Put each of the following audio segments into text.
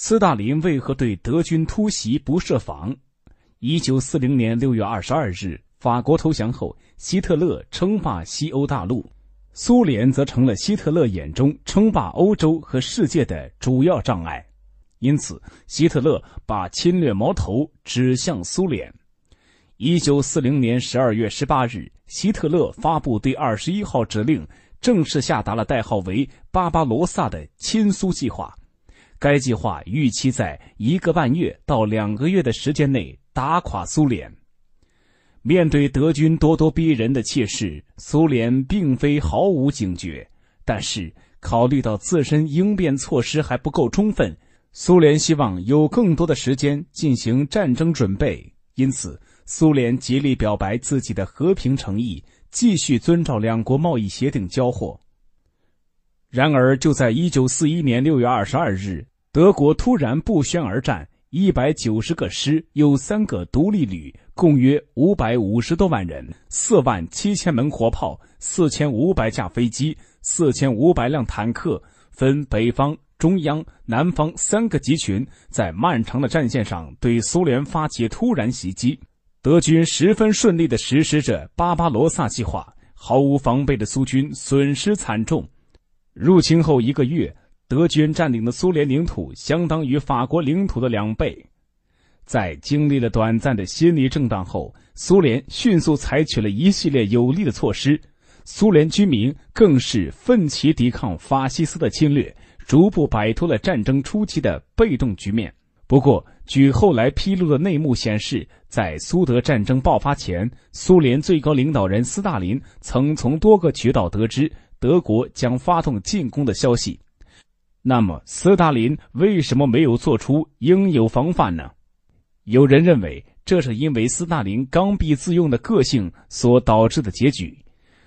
斯大林为何对德军突袭不设防？一九四零年六月二十二日，法国投降后，希特勒称霸西欧大陆，苏联则成了希特勒眼中称霸欧洲和世界的主要障碍。因此，希特勒把侵略矛头指向苏联。一九四零年十二月十八日，希特勒发布第二十一号指令，正式下达了代号为“巴巴罗萨”的亲苏计划。该计划预期在一个半月到两个月的时间内打垮苏联。面对德军咄咄逼人的气势，苏联并非毫无警觉，但是考虑到自身应变措施还不够充分，苏联希望有更多的时间进行战争准备，因此苏联极力表白自己的和平诚意，继续遵照两国贸易协定交货。然而，就在一九四一年六月二十二日，德国突然不宣而战，一百九十个师，有三个独立旅，共约五百五十多万人，四万七千门火炮，四千五百架飞机，四千五百辆坦克，分北方、中央、南方三个集群，在漫长的战线上对苏联发起突然袭击。德军十分顺利地实施着巴巴罗萨计划，毫无防备的苏军损失惨重。入侵后一个月，德军占领的苏联领土相当于法国领土的两倍。在经历了短暂的心理震荡后，苏联迅速采取了一系列有力的措施，苏联居民更是奋起抵抗法西斯的侵略，逐步摆脱了战争初期的被动局面。不过，据后来披露的内幕显示，在苏德战争爆发前，苏联最高领导人斯大林曾从多个渠道得知。德国将发动进攻的消息，那么斯大林为什么没有做出应有防范呢？有人认为这是因为斯大林刚愎自用的个性所导致的结局。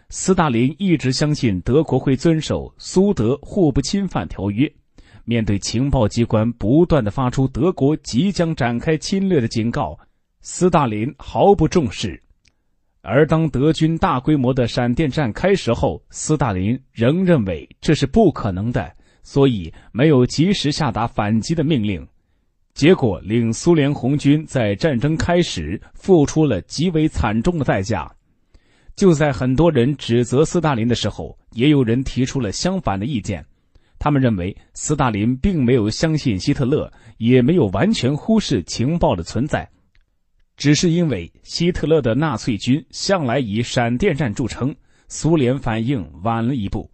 斯大林一直相信德国会遵守苏德互不侵犯条约，面对情报机关不断的发出德国即将展开侵略的警告，斯大林毫不重视。而当德军大规模的闪电战开始后，斯大林仍认为这是不可能的，所以没有及时下达反击的命令，结果令苏联红军在战争开始付出了极为惨重的代价。就在很多人指责斯大林的时候，也有人提出了相反的意见，他们认为斯大林并没有相信希特勒，也没有完全忽视情报的存在。只是因为希特勒的纳粹军向来以闪电战著称，苏联反应晚了一步。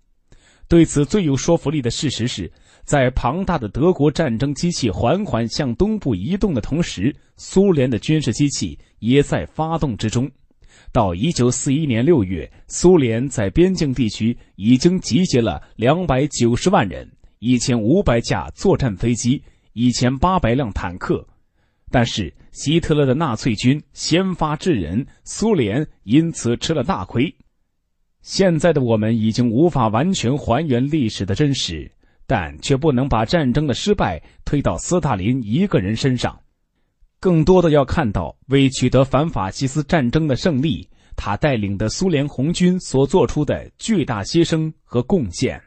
对此最有说服力的事实是，在庞大的德国战争机器缓缓向东部移动的同时，苏联的军事机器也在发动之中。到一九四一年六月，苏联在边境地区已经集结了两百九十万人、一千五百架作战飞机、一千八百辆坦克。但是希特勒的纳粹军先发制人，苏联因此吃了大亏。现在的我们已经无法完全还原历史的真实，但却不能把战争的失败推到斯大林一个人身上，更多的要看到为取得反法西斯战争的胜利，他带领的苏联红军所做出的巨大牺牲和贡献。